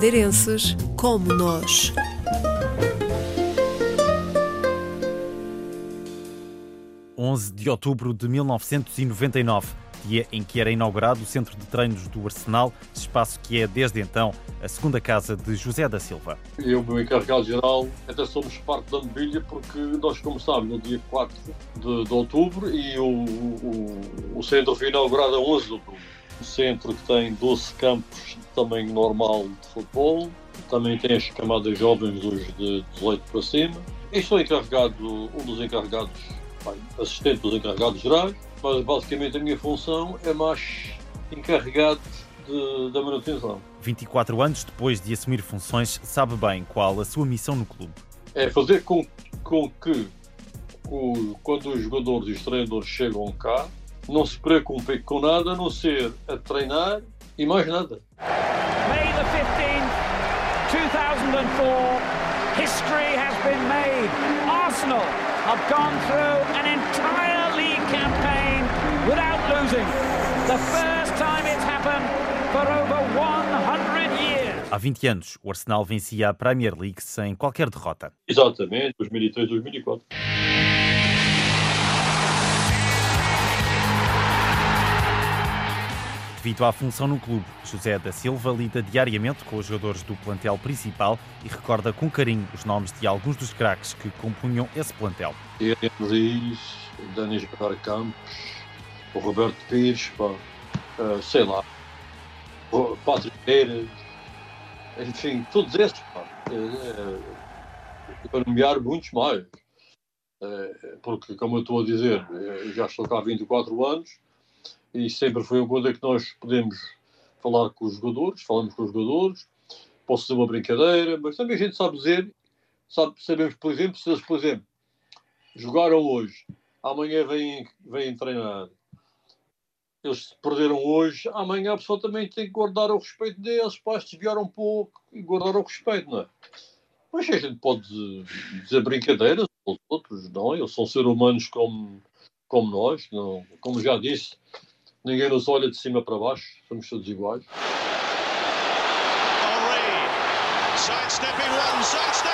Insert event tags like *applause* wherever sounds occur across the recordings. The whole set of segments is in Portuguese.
madeirenses como nós. ...11 de outubro de 1999 dia em que era inaugurado o centro de treinos do Arsenal, espaço que é desde então a segunda casa de José da Silva. Eu, meu encarregado-geral, até somos parte da mobília porque nós começámos no dia 4 de, de outubro e o, o, o, centro foi inaugurado a 11 de outubro. Um centro que tem 12 campos de tamanho normal de futebol, também tem as camadas jovens dos de 18 para cima. E sou encarregado, um dos encarregados, bem, assistente dos encarregados gerais, mas basicamente a minha função é mais encarregado de, da manutenção. 24 anos depois de assumir funções, sabe bem qual a sua missão no clube. É fazer com, com que o, quando os jogadores e os treinadores chegam cá, não se preocupem com nada a não ser a treinar e mais nada. May the 15th, 2004, history has been made. Arsenal have gone through an entire league campaign without losing. The first time it's happened for over 100 years. Há 20 anos, o Arsenal vencia a Premier League sem qualquer derrota. Exatamente, 2003, 2004. Devido à função no clube, José da Silva lida diariamente com os jogadores do plantel principal e recorda com carinho os nomes de alguns dos craques que compunham esse plantel. Henrique, Daniel Campos, o Roberto Pires, pá, uh, sei lá, o Patrick Pérez, enfim, todos esses, pá, uh, para nomear muitos mais. Uh, porque, como eu estou a dizer, já estou cá há 24 anos e sempre foi uma coisa que nós podemos falar com os jogadores, falamos com os jogadores, posso fazer uma brincadeira, mas também a gente sabe dizer, sabe, sabemos, por exemplo, se eles, por exemplo, jogaram hoje, amanhã vêm, vêm treinar, eles perderam hoje, amanhã a pessoa também tem que guardar o respeito deles, para desviar um pouco e guardar o respeito, não é? Mas a gente pode dizer brincadeiras os outros, não? Eles são seres humanos como, como nós, não? como já disse, ninguém nos olha de cima para baixo, somos todos iguais.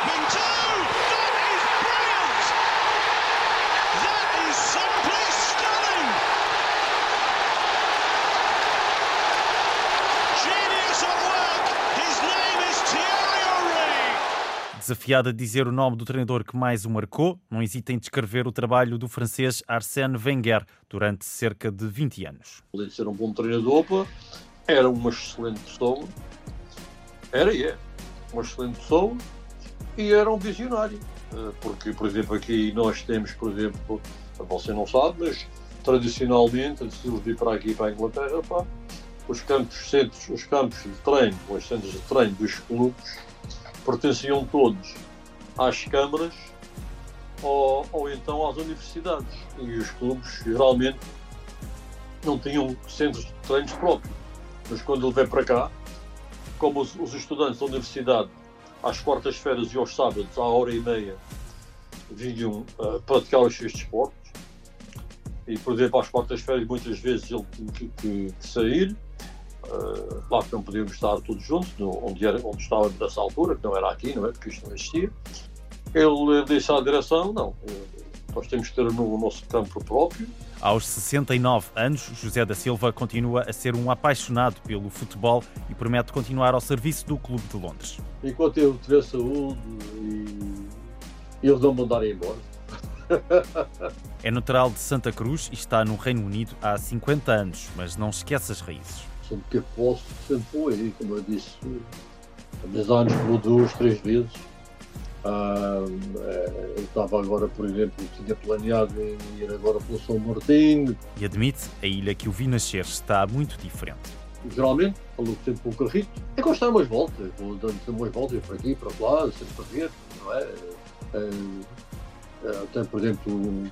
One, two! Desafiado a dizer o nome do treinador que mais o marcou, não hesita em descrever o trabalho do francês Arsène Wenger durante cerca de 20 anos. De ser um bom treinador, era uma excelente pessoa. Era e é. Uma excelente pessoa e era um visionário. Eh, porque, por exemplo, aqui nós temos, por exemplo, você não sabe, mas tradicionalmente, antes de vir para aqui, para a Inglaterra, pá, os campos, centros, os campos de treino, os centros de treino dos clubes pertenciam todos às câmaras ou, ou então às universidades. E os clubes geralmente não tinham centros de treinos próprios. Mas quando ele veio para cá, como os, os estudantes da universidade, às quartas-feiras e aos sábados, à hora e meia, vinham uh, praticar os seus desportos, e por exemplo, às quartas-feiras, muitas vezes ele tinha que, que, que sair, Uh, claro que não podíamos estar todos juntos, no, onde, era, onde estávamos nessa altura, que não era aqui, não é? Porque isto não existia. Ele disse à direção: não, eh, nós temos que ter o nosso campo próprio. Aos 69 anos, José da Silva continua a ser um apaixonado pelo futebol e promete continuar ao serviço do Clube de Londres. Enquanto eu tiver saúde e eles não mandarem embora. *laughs* é natural de Santa Cruz e está no Reino Unido há 50 anos, mas não esquece as raízes sempre que posso, sempre aí, como eu disse, há 10 anos vou duas, três vezes. Ah, eu estava agora, por exemplo, tinha planeado ir agora pelo São Martinho. E admite, a ilha que o vi nascer está muito diferente. Geralmente, falo sempre com o carrito. É que eu estou umas voltas, vou dando umas voltas para aqui, para lá, sempre para ver, não é? é, é tem, por exemplo,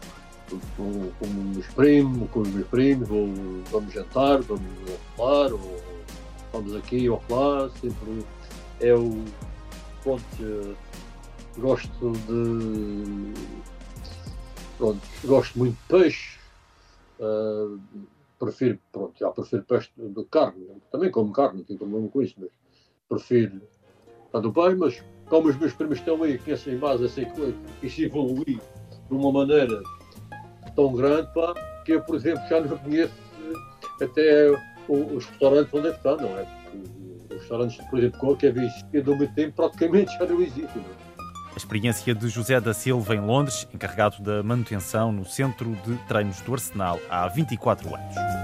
com, com meus primos, com os meus primos, ou vamos jantar, vamos falar, ou vamos aqui ou lá, sempre o pronto, gosto de pronto, gosto muito de peixe, uh, prefiro, pronto, já prefiro peixe do carne, também como carne, não tenho problema com isso, mas prefiro Está do bem, mas como os meus primos estão aí, conhecem mais essa coisa, e se evoluir de uma maneira tão grande, pá, que eu, por exemplo, já não conheço até os restaurantes onde é que está, não é? Os restaurantes, por exemplo, que havia existido há muito tempo, praticamente já não existem. Não é? A experiência de José da Silva em Londres, encarregado da manutenção no Centro de Treinos do Arsenal há 24 anos.